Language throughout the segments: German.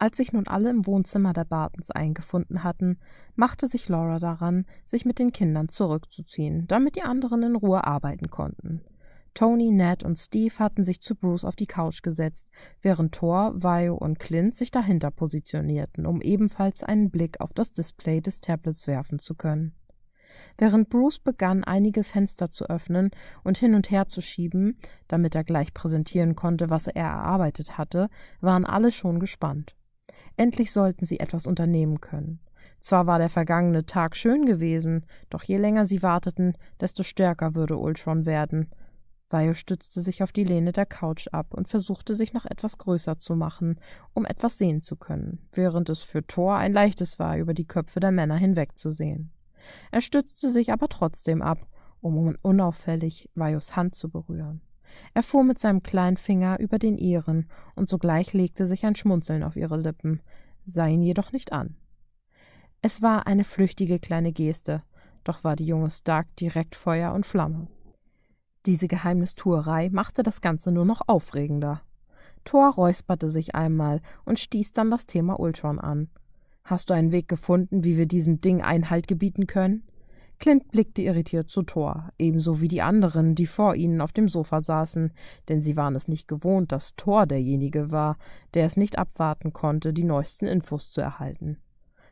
Als sich nun alle im Wohnzimmer der Bartons eingefunden hatten, machte sich Laura daran, sich mit den Kindern zurückzuziehen, damit die anderen in Ruhe arbeiten konnten. Tony, Ned und Steve hatten sich zu Bruce auf die Couch gesetzt, während Thor, Vio und Clint sich dahinter positionierten, um ebenfalls einen Blick auf das Display des Tablets werfen zu können. Während Bruce begann, einige Fenster zu öffnen und hin und her zu schieben, damit er gleich präsentieren konnte, was er erarbeitet hatte, waren alle schon gespannt. Endlich sollten sie etwas unternehmen können. Zwar war der vergangene Tag schön gewesen, doch je länger sie warteten, desto stärker würde Ultron werden. Vio stützte sich auf die Lehne der Couch ab und versuchte sich noch etwas größer zu machen, um etwas sehen zu können, während es für Thor ein leichtes war, über die Köpfe der Männer hinwegzusehen. Er stützte sich aber trotzdem ab, um unauffällig Vajos Hand zu berühren. Er fuhr mit seinem kleinen Finger über den ihren, und sogleich legte sich ein Schmunzeln auf ihre Lippen, sah ihn jedoch nicht an. Es war eine flüchtige kleine Geste, doch war die junge Stark direkt Feuer und Flamme. Diese Geheimnistuerei machte das Ganze nur noch aufregender. Thor räusperte sich einmal und stieß dann das Thema Ultron an. Hast du einen Weg gefunden, wie wir diesem Ding Einhalt gebieten können? Clint blickte irritiert zu Thor, ebenso wie die anderen, die vor ihnen auf dem Sofa saßen, denn sie waren es nicht gewohnt, dass Thor derjenige war, der es nicht abwarten konnte, die neuesten Infos zu erhalten.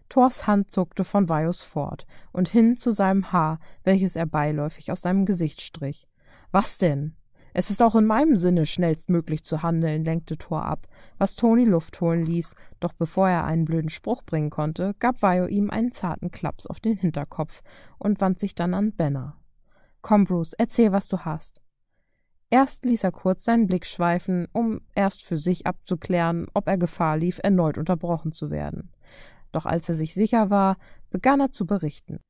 Thors Hand zuckte von Vajos fort und hin zu seinem Haar, welches er beiläufig aus seinem Gesicht strich. Was denn? Es ist auch in meinem Sinne, schnellstmöglich zu handeln, lenkte Thor ab, was Toni Luft holen ließ, doch bevor er einen blöden Spruch bringen konnte, gab Vio ihm einen zarten Klaps auf den Hinterkopf und wandte sich dann an Benner. Komm, Bruce, erzähl, was du hast. Erst ließ er kurz seinen Blick schweifen, um erst für sich abzuklären, ob er Gefahr lief, erneut unterbrochen zu werden. Doch als er sich sicher war, begann er zu berichten.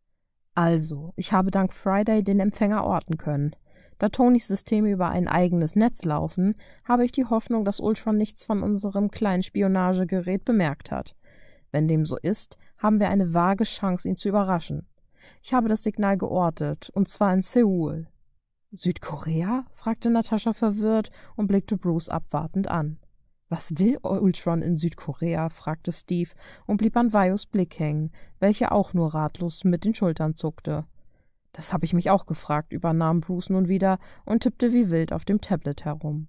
Also, ich habe dank Friday den Empfänger orten können. Da Tonys Systeme über ein eigenes Netz laufen, habe ich die Hoffnung, dass Ultron nichts von unserem kleinen Spionagegerät bemerkt hat. Wenn dem so ist, haben wir eine vage Chance, ihn zu überraschen. Ich habe das Signal geortet, und zwar in Seoul. Südkorea? fragte Natascha verwirrt und blickte Bruce abwartend an. Was will Ultron in Südkorea? fragte Steve und blieb an Vajos Blick hängen, welcher auch nur ratlos mit den Schultern zuckte. Das habe ich mich auch gefragt, übernahm Bruce nun wieder und tippte wie wild auf dem Tablet herum.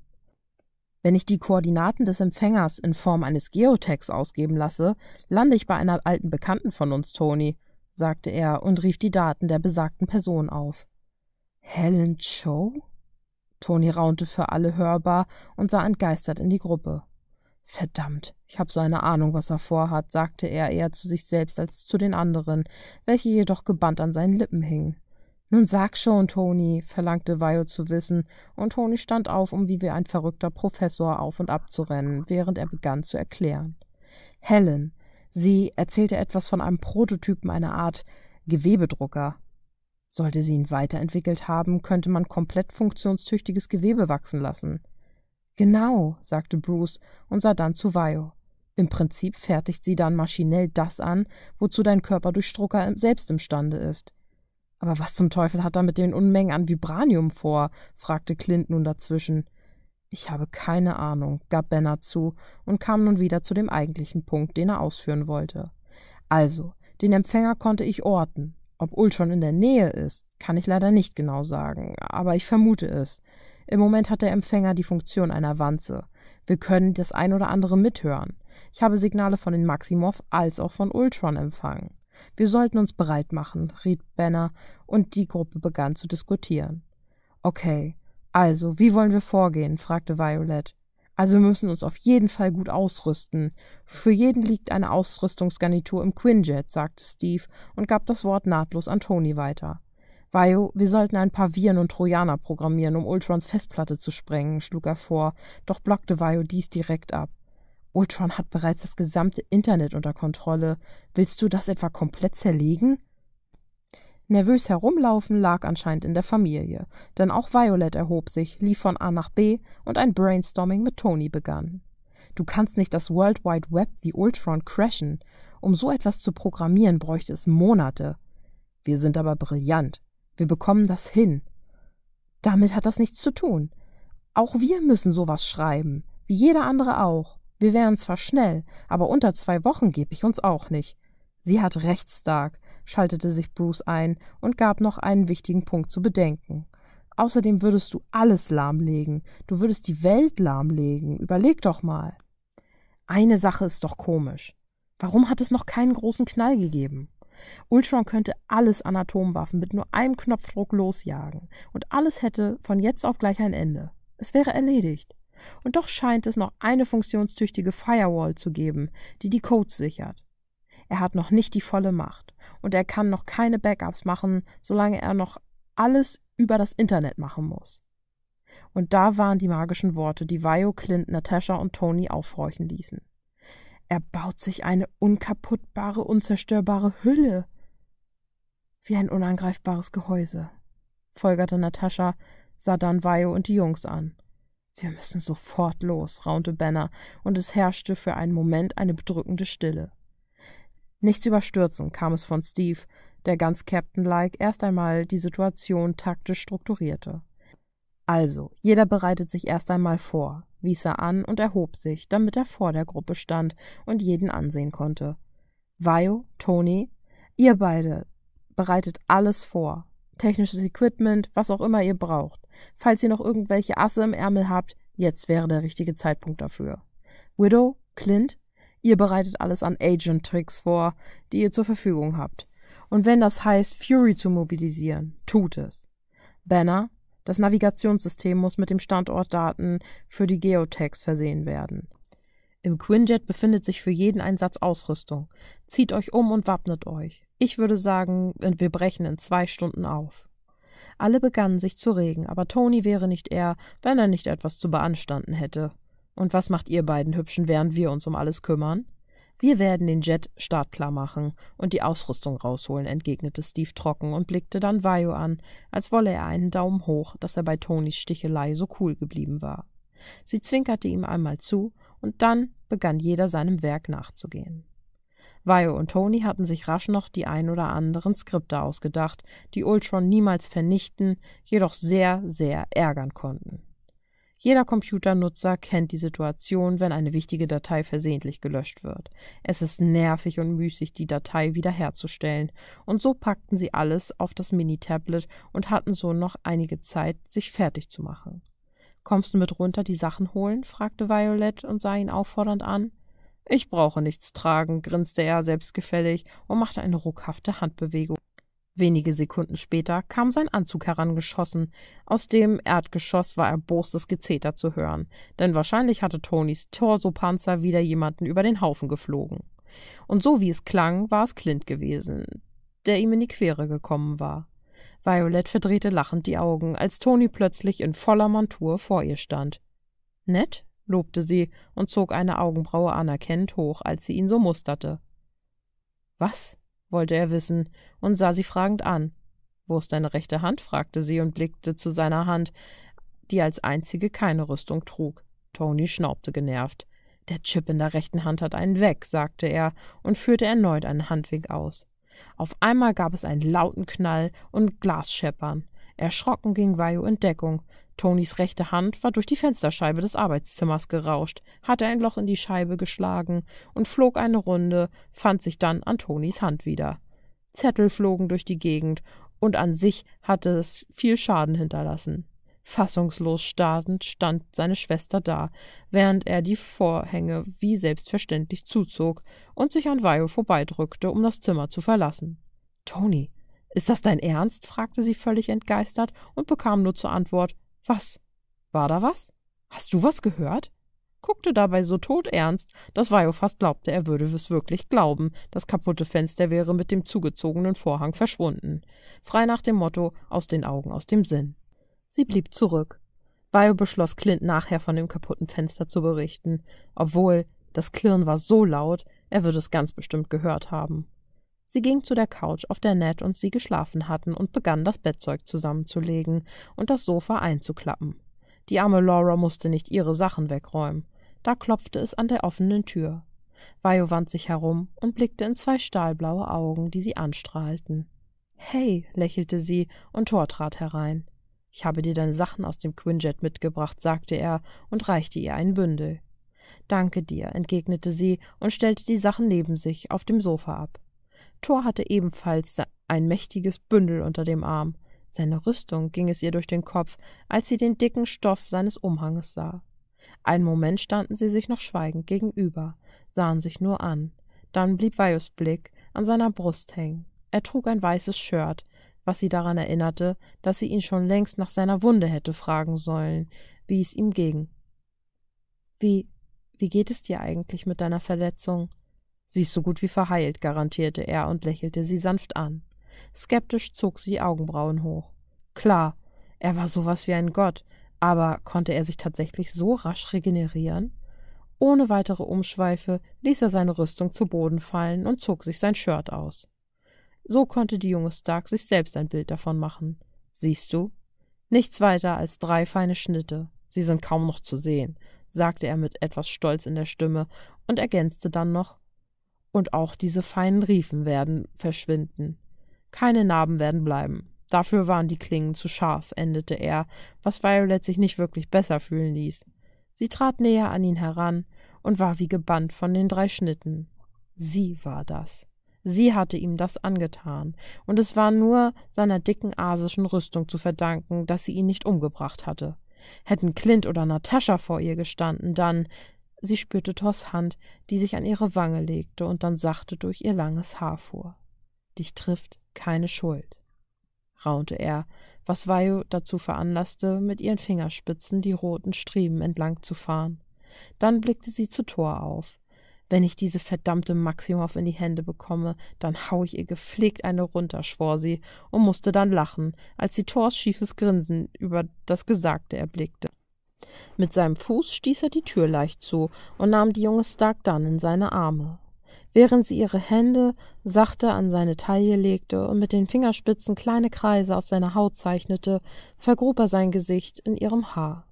Wenn ich die Koordinaten des Empfängers in Form eines Geotags ausgeben lasse, lande ich bei einer alten Bekannten von uns, Tony, sagte er und rief die Daten der besagten Person auf. Helen Cho? Tony raunte für alle hörbar und sah entgeistert in die Gruppe. Verdammt, ich habe so eine Ahnung, was er vorhat, sagte er eher zu sich selbst als zu den anderen, welche jedoch gebannt an seinen Lippen hingen. Nun sag schon, Toni, verlangte Vio zu wissen, und Toni stand auf, um wie ein verrückter Professor auf und ab zu rennen, während er begann zu erklären. Helen, sie erzählte etwas von einem Prototypen einer Art Gewebedrucker. Sollte sie ihn weiterentwickelt haben, könnte man komplett funktionstüchtiges Gewebe wachsen lassen. Genau, sagte Bruce und sah dann zu Vio. Im Prinzip fertigt sie dann maschinell das an, wozu dein Körper durch Drucker selbst imstande ist. Aber was zum Teufel hat er mit den Unmengen an Vibranium vor? fragte Clint nun dazwischen. Ich habe keine Ahnung, gab Benner zu und kam nun wieder zu dem eigentlichen Punkt, den er ausführen wollte. Also, den Empfänger konnte ich orten. Ob Ultron in der Nähe ist, kann ich leider nicht genau sagen, aber ich vermute es. Im Moment hat der Empfänger die Funktion einer Wanze. Wir können das ein oder andere mithören. Ich habe Signale von den Maximov als auch von Ultron empfangen. Wir sollten uns bereit machen, riet Banner, und die Gruppe begann zu diskutieren. Okay, also, wie wollen wir vorgehen? fragte Violet. Also wir müssen uns auf jeden Fall gut ausrüsten. Für jeden liegt eine Ausrüstungsgarnitur im Quinjet, sagte Steve und gab das Wort nahtlos an Tony weiter. Vio, wir sollten ein paar Viren und Trojaner programmieren, um Ultrons Festplatte zu sprengen, schlug er vor, doch blockte Vio dies direkt ab. Ultron hat bereits das gesamte Internet unter Kontrolle. Willst du das etwa komplett zerlegen? Nervös herumlaufen lag anscheinend in der Familie, denn auch Violet erhob sich, lief von A nach B und ein Brainstorming mit Tony begann. Du kannst nicht das World Wide Web wie Ultron crashen. Um so etwas zu programmieren, bräuchte es Monate. Wir sind aber brillant. Wir bekommen das hin. Damit hat das nichts zu tun. Auch wir müssen sowas schreiben, wie jeder andere auch. Wir wären zwar schnell, aber unter zwei Wochen gebe ich uns auch nicht. Sie hat recht, Stark, schaltete sich Bruce ein und gab noch einen wichtigen Punkt zu bedenken. Außerdem würdest du alles lahmlegen. Du würdest die Welt lahmlegen. Überleg doch mal. Eine Sache ist doch komisch. Warum hat es noch keinen großen Knall gegeben? Ultron könnte alles an Atomwaffen mit nur einem Knopfdruck losjagen, und alles hätte von jetzt auf gleich ein Ende. Es wäre erledigt. Und doch scheint es noch eine funktionstüchtige Firewall zu geben, die die Codes sichert. Er hat noch nicht die volle Macht, und er kann noch keine Backups machen, solange er noch alles über das Internet machen muss. Und da waren die magischen Worte, die Vio, Clint, Natascha und Tony aufhorchen ließen. Er baut sich eine unkaputtbare, unzerstörbare Hülle. Wie ein unangreifbares Gehäuse, folgerte Natascha, sah dann Vio und die Jungs an. Wir müssen sofort los, raunte Banner, und es herrschte für einen Moment eine bedrückende Stille. Nichts überstürzen kam es von Steve, der ganz Captain-like erst einmal die Situation taktisch strukturierte. Also, jeder bereitet sich erst einmal vor, wies er an und erhob sich, damit er vor der Gruppe stand und jeden ansehen konnte. Vio, Tony, ihr beide bereitet alles vor. Technisches Equipment, was auch immer ihr braucht. Falls ihr noch irgendwelche Asse im Ärmel habt, jetzt wäre der richtige Zeitpunkt dafür. Widow, Clint, ihr bereitet alles an Agent-Tricks vor, die ihr zur Verfügung habt. Und wenn das heißt, Fury zu mobilisieren, tut es. Banner, das Navigationssystem muss mit dem Standortdaten für die Geotags versehen werden. Im Quinjet befindet sich für jeden ein Satz Ausrüstung. Zieht euch um und wappnet euch. Ich würde sagen, wir brechen in zwei Stunden auf. Alle begannen sich zu regen, aber Tony wäre nicht er, wenn er nicht etwas zu beanstanden hätte. Und was macht ihr beiden Hübschen, während wir uns um alles kümmern? Wir werden den Jet startklar machen und die Ausrüstung rausholen, entgegnete Steve trocken und blickte dann Vajo an, als wolle er einen Daumen hoch, dass er bei Tonys Stichelei so cool geblieben war. Sie zwinkerte ihm einmal zu, und dann begann jeder seinem Werk nachzugehen. Vajo und Tony hatten sich rasch noch die ein oder anderen Skripte ausgedacht, die Ultron niemals vernichten, jedoch sehr, sehr ärgern konnten. Jeder Computernutzer kennt die Situation, wenn eine wichtige Datei versehentlich gelöscht wird. Es ist nervig und müßig, die Datei wiederherzustellen, und so packten sie alles auf das Mini-Tablet und hatten so noch einige Zeit, sich fertig zu machen. Kommst du mit runter die Sachen holen? fragte Violet und sah ihn auffordernd an. Ich brauche nichts tragen, grinste er selbstgefällig und machte eine ruckhafte Handbewegung. Wenige Sekunden später kam sein Anzug herangeschossen. Aus dem Erdgeschoss war erbostes Gezeter zu hören, denn wahrscheinlich hatte Tonys Torsopanzer wieder jemanden über den Haufen geflogen. Und so wie es klang, war es Clint gewesen, der ihm in die Quere gekommen war. Violet verdrehte lachend die Augen, als Tony plötzlich in voller Montur vor ihr stand. Nett, lobte sie und zog eine Augenbraue anerkennend hoch, als sie ihn so musterte. Was? wollte er wissen und sah sie fragend an. Wo ist deine rechte Hand? fragte sie und blickte zu seiner Hand, die als einzige keine Rüstung trug. Tony schnaubte genervt. Der Chip in der rechten Hand hat einen weg, sagte er und führte erneut einen Handwink aus. Auf einmal gab es einen lauten Knall und Glasscheppern. Erschrocken ging Vayu in Deckung. Tonys rechte Hand war durch die Fensterscheibe des Arbeitszimmers gerauscht, hatte ein Loch in die Scheibe geschlagen und flog eine Runde, fand sich dann an Tonys Hand wieder. Zettel flogen durch die Gegend, und an sich hatte es viel Schaden hinterlassen. Fassungslos starrend stand seine Schwester da, während er die Vorhänge wie selbstverständlich zuzog und sich an Vio vorbeidrückte, um das Zimmer zu verlassen. Tony, ist das dein Ernst? fragte sie völlig entgeistert und bekam nur zur Antwort Was? War da was? Hast du was gehört? guckte dabei so todernst, dass Vio fast glaubte, er würde es wirklich glauben, das kaputte Fenster wäre mit dem zugezogenen Vorhang verschwunden. Frei nach dem Motto aus den Augen, aus dem Sinn. Sie blieb zurück. Vio beschloss, Clint nachher von dem kaputten Fenster zu berichten, obwohl das Klirren war so laut, er würde es ganz bestimmt gehört haben. Sie ging zu der Couch, auf der Ned und sie geschlafen hatten, und begann das Bettzeug zusammenzulegen und das Sofa einzuklappen. Die arme Laura musste nicht ihre Sachen wegräumen. Da klopfte es an der offenen Tür. Vio wand sich herum und blickte in zwei stahlblaue Augen, die sie anstrahlten. Hey, lächelte sie, und Thor trat herein. Ich habe dir deine Sachen aus dem Quinjet mitgebracht, sagte er und reichte ihr ein Bündel. Danke dir, entgegnete sie und stellte die Sachen neben sich auf dem Sofa ab. Thor hatte ebenfalls ein mächtiges Bündel unter dem Arm. Seine Rüstung ging es ihr durch den Kopf, als sie den dicken Stoff seines Umhanges sah. Einen Moment standen sie sich noch schweigend gegenüber, sahen sich nur an. Dann blieb Vajos Blick an seiner Brust hängen. Er trug ein weißes Shirt, was sie daran erinnerte, dass sie ihn schon längst nach seiner Wunde hätte fragen sollen, wie es ihm ging. Wie, wie geht es dir eigentlich mit deiner Verletzung? Sie ist so gut wie verheilt, garantierte er und lächelte sie sanft an. Skeptisch zog sie die Augenbrauen hoch. Klar, er war sowas wie ein Gott, aber konnte er sich tatsächlich so rasch regenerieren? Ohne weitere Umschweife ließ er seine Rüstung zu Boden fallen und zog sich sein Shirt aus. So konnte die junge Stark sich selbst ein Bild davon machen. Siehst du? Nichts weiter als drei feine Schnitte. Sie sind kaum noch zu sehen, sagte er mit etwas Stolz in der Stimme und ergänzte dann noch und auch diese feinen Riefen werden verschwinden. Keine Narben werden bleiben. Dafür waren die Klingen zu scharf, endete er, was Violet sich nicht wirklich besser fühlen ließ. Sie trat näher an ihn heran und war wie gebannt von den drei Schnitten. Sie war das. Sie hatte ihm das angetan, und es war nur seiner dicken asischen Rüstung zu verdanken, dass sie ihn nicht umgebracht hatte. Hätten Clint oder Natascha vor ihr gestanden, dann Sie spürte Thors Hand, die sich an ihre Wange legte und dann sachte durch ihr langes Haar fuhr. Dich trifft keine Schuld, raunte er, was Vajo dazu veranlasste, mit ihren Fingerspitzen die roten Striemen entlang zu fahren. Dann blickte sie zu Thor auf. Wenn ich diese verdammte Maximow in die Hände bekomme, dann hau ich ihr gepflegt eine runter, schwor sie und musste dann lachen, als sie Thors schiefes Grinsen über das Gesagte erblickte. Mit seinem Fuß stieß er die Tür leicht zu und nahm die junge Stark dann in seine Arme. Während sie ihre Hände sachte an seine Taille legte und mit den Fingerspitzen kleine Kreise auf seiner Haut zeichnete, vergrub er sein Gesicht in ihrem Haar.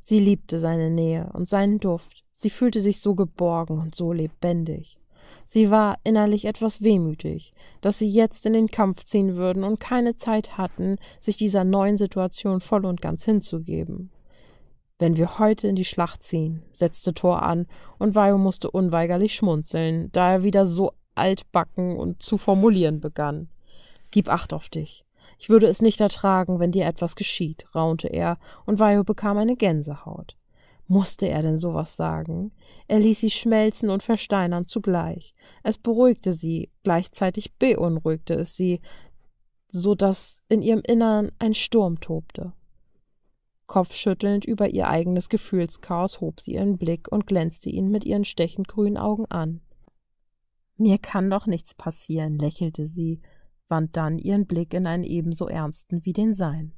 Sie liebte seine Nähe und seinen Duft, sie fühlte sich so geborgen und so lebendig. Sie war innerlich etwas wehmütig, dass sie jetzt in den Kampf ziehen würden und keine Zeit hatten, sich dieser neuen Situation voll und ganz hinzugeben. Wenn wir heute in die Schlacht ziehen, setzte Thor an, und Vajo musste unweigerlich schmunzeln, da er wieder so altbacken und zu formulieren begann. Gib Acht auf dich. Ich würde es nicht ertragen, wenn dir etwas geschieht, raunte er, und Vajo bekam eine Gänsehaut. Musste er denn sowas sagen? Er ließ sie schmelzen und versteinern zugleich. Es beruhigte sie, gleichzeitig beunruhigte es sie, so dass in ihrem Innern ein Sturm tobte. Kopfschüttelnd über ihr eigenes Gefühlschaos hob sie ihren Blick und glänzte ihn mit ihren stechend grünen Augen an. Mir kann doch nichts passieren, lächelte sie, wand dann ihren Blick in einen ebenso ernsten wie den sein.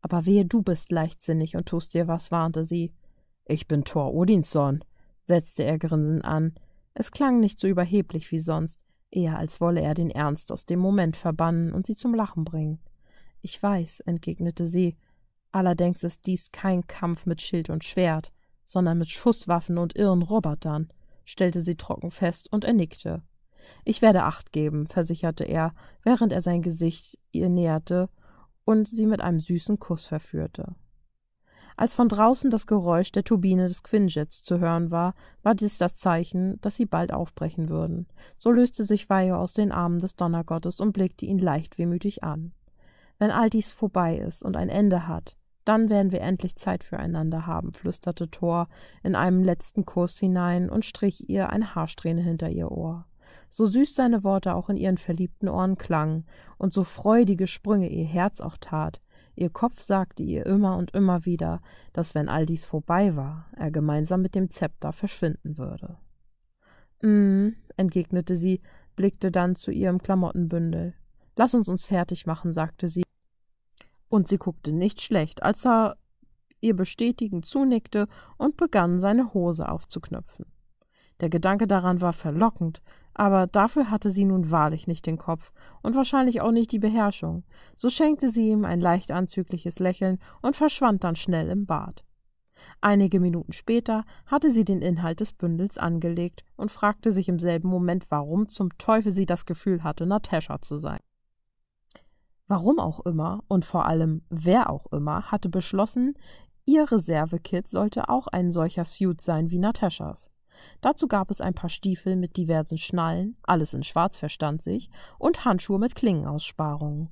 Aber wehe, du bist leichtsinnig und tust dir was, warnte sie. Ich bin Thor Odinsson, setzte er grinsend an. Es klang nicht so überheblich wie sonst, eher als wolle er den Ernst aus dem Moment verbannen und sie zum Lachen bringen. Ich weiß, entgegnete sie, Allerdings ist dies kein Kampf mit Schild und Schwert, sondern mit Schusswaffen und irren Robotern, stellte sie trocken fest und er nickte. Ich werde Acht geben, versicherte er, während er sein Gesicht ihr näherte und sie mit einem süßen Kuss verführte. Als von draußen das Geräusch der Turbine des Quinjets zu hören war, war dies das Zeichen, dass sie bald aufbrechen würden. So löste sich Weihe aus den Armen des Donnergottes und blickte ihn leicht wehmütig an. Wenn all dies vorbei ist und ein Ende hat, dann werden wir endlich Zeit füreinander haben, flüsterte Thor in einem letzten Kuss hinein und strich ihr eine Haarsträhne hinter ihr Ohr. So süß seine Worte auch in ihren verliebten Ohren klangen und so freudige Sprünge ihr Herz auch tat, ihr Kopf sagte ihr immer und immer wieder, dass wenn all dies vorbei war, er gemeinsam mit dem Zepter verschwinden würde. Mm, entgegnete sie, blickte dann zu ihrem Klamottenbündel. Lass uns uns fertig machen, sagte sie und sie guckte nicht schlecht, als er ihr bestätigend zunickte und begann, seine Hose aufzuknöpfen. Der Gedanke daran war verlockend, aber dafür hatte sie nun wahrlich nicht den Kopf und wahrscheinlich auch nicht die Beherrschung. So schenkte sie ihm ein leicht anzügliches Lächeln und verschwand dann schnell im Bad. Einige Minuten später hatte sie den Inhalt des Bündels angelegt und fragte sich im selben Moment, warum zum Teufel sie das Gefühl hatte, Natascha zu sein. Warum auch immer und vor allem wer auch immer hatte beschlossen, Ihr Reservekit sollte auch ein solcher Suit sein wie Natashas. Dazu gab es ein paar Stiefel mit diversen Schnallen, alles in Schwarz verstand sich, und Handschuhe mit Klingenaussparungen.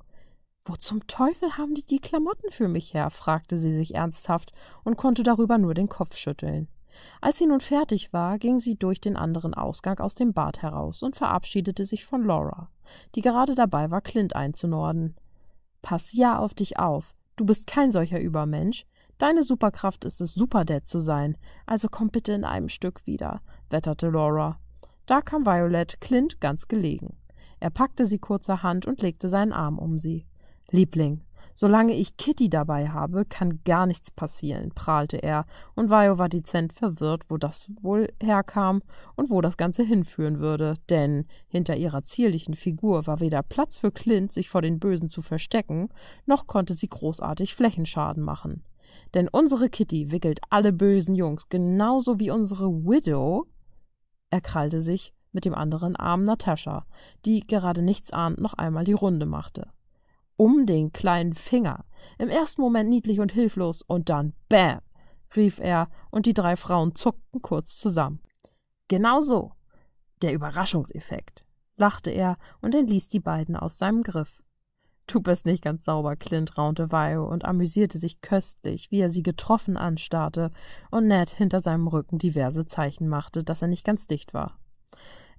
Wo zum Teufel haben die die Klamotten für mich her? fragte sie sich ernsthaft und konnte darüber nur den Kopf schütteln. Als sie nun fertig war, ging sie durch den anderen Ausgang aus dem Bad heraus und verabschiedete sich von Laura, die gerade dabei war, Clint einzunorden. Pass ja auf dich auf. Du bist kein solcher Übermensch. Deine Superkraft ist es, Superdad zu sein. Also komm bitte in einem Stück wieder, wetterte Laura. Da kam Violet Clint ganz gelegen. Er packte sie kurzerhand und legte seinen Arm um sie. Liebling, solange ich Kitty dabei habe, kann gar nichts passieren, prahlte er, und Vio war dezent verwirrt, wo das wohl herkam und wo das Ganze hinführen würde, denn hinter ihrer zierlichen Figur war weder Platz für Clint, sich vor den Bösen zu verstecken, noch konnte sie großartig Flächenschaden machen. Denn unsere Kitty wickelt alle bösen Jungs, genauso wie unsere Widow. Er krallte sich mit dem anderen Arm Natascha, die gerade nichts ahnt noch einmal die Runde machte um den kleinen Finger. Im ersten Moment niedlich und hilflos und dann Bäm, rief er, und die drei Frauen zuckten kurz zusammen. Genau so. Der Überraschungseffekt, lachte er und entließ die beiden aus seinem Griff. Du bist nicht ganz sauber, Clint, raunte Vio und amüsierte sich köstlich, wie er sie getroffen anstarrte und Ned hinter seinem Rücken diverse Zeichen machte, dass er nicht ganz dicht war.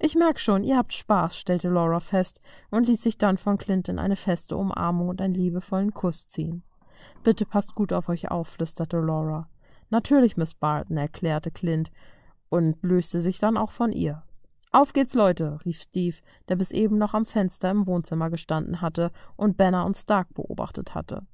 Ich merk schon, ihr habt Spaß, stellte Laura fest und ließ sich dann von Clint in eine feste Umarmung und einen liebevollen Kuss ziehen. Bitte passt gut auf euch auf, flüsterte Laura. Natürlich, Miss Barton, erklärte Clint und löste sich dann auch von ihr. Auf geht's, Leute, rief Steve, der bis eben noch am Fenster im Wohnzimmer gestanden hatte und Banner und Stark beobachtet hatte.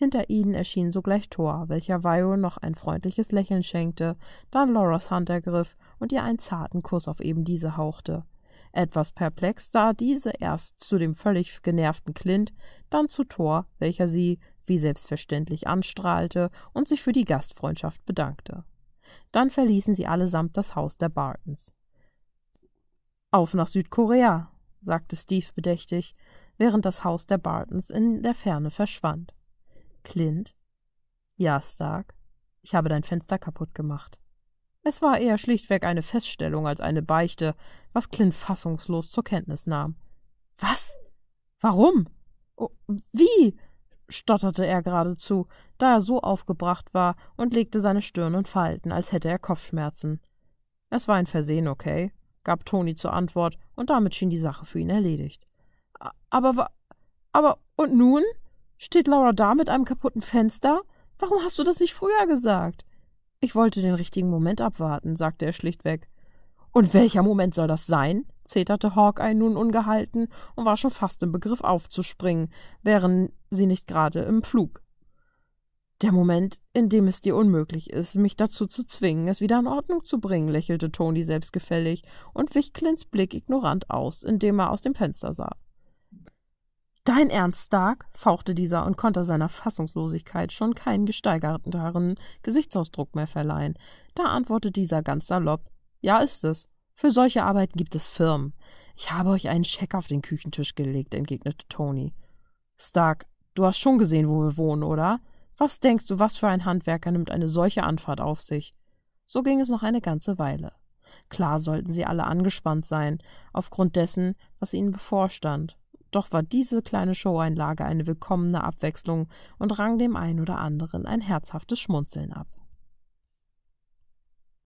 Hinter ihnen erschien sogleich Thor, welcher Vio noch ein freundliches Lächeln schenkte, dann Loras Hand ergriff und ihr einen zarten Kuss auf eben diese hauchte. Etwas perplex sah diese erst zu dem völlig genervten Clint, dann zu Thor, welcher sie, wie selbstverständlich, anstrahlte und sich für die Gastfreundschaft bedankte. Dann verließen sie allesamt das Haus der Bartons. Auf nach Südkorea, sagte Steve bedächtig, während das Haus der Bartons in der Ferne verschwand. Clint? Ja, Stark. Ich habe dein Fenster kaputt gemacht. Es war eher schlichtweg eine Feststellung als eine Beichte, was Clint fassungslos zur Kenntnis nahm. Was? Warum? Oh, wie? stotterte er geradezu, da er so aufgebracht war und legte seine Stirn in Falten, als hätte er Kopfschmerzen. Es war ein Versehen, okay? gab Toni zur Antwort, und damit schien die Sache für ihn erledigt. Aber, aber, und nun? Steht Laura da mit einem kaputten Fenster? Warum hast du das nicht früher gesagt? Ich wollte den richtigen Moment abwarten, sagte er schlichtweg. Und welcher Moment soll das sein? zeterte Hawkeye nun ungehalten und war schon fast im Begriff aufzuspringen, wären sie nicht gerade im Flug. Der Moment, in dem es dir unmöglich ist, mich dazu zu zwingen, es wieder in Ordnung zu bringen, lächelte Toni selbstgefällig und wich Clint's Blick ignorant aus, indem er aus dem Fenster sah. Dein Ernst, Stark? fauchte dieser und konnte seiner Fassungslosigkeit schon keinen gesteigerteren Gesichtsausdruck mehr verleihen. Da antwortete dieser ganz salopp: Ja, ist es. Für solche Arbeit gibt es Firmen. Ich habe euch einen Scheck auf den Küchentisch gelegt, entgegnete Tony. Stark, du hast schon gesehen, wo wir wohnen, oder? Was denkst du, was für ein Handwerker nimmt eine solche Anfahrt auf sich? So ging es noch eine ganze Weile. Klar sollten sie alle angespannt sein, aufgrund dessen, was ihnen bevorstand. Doch war diese kleine Showeinlage eine willkommene Abwechslung und rang dem einen oder anderen ein herzhaftes Schmunzeln ab.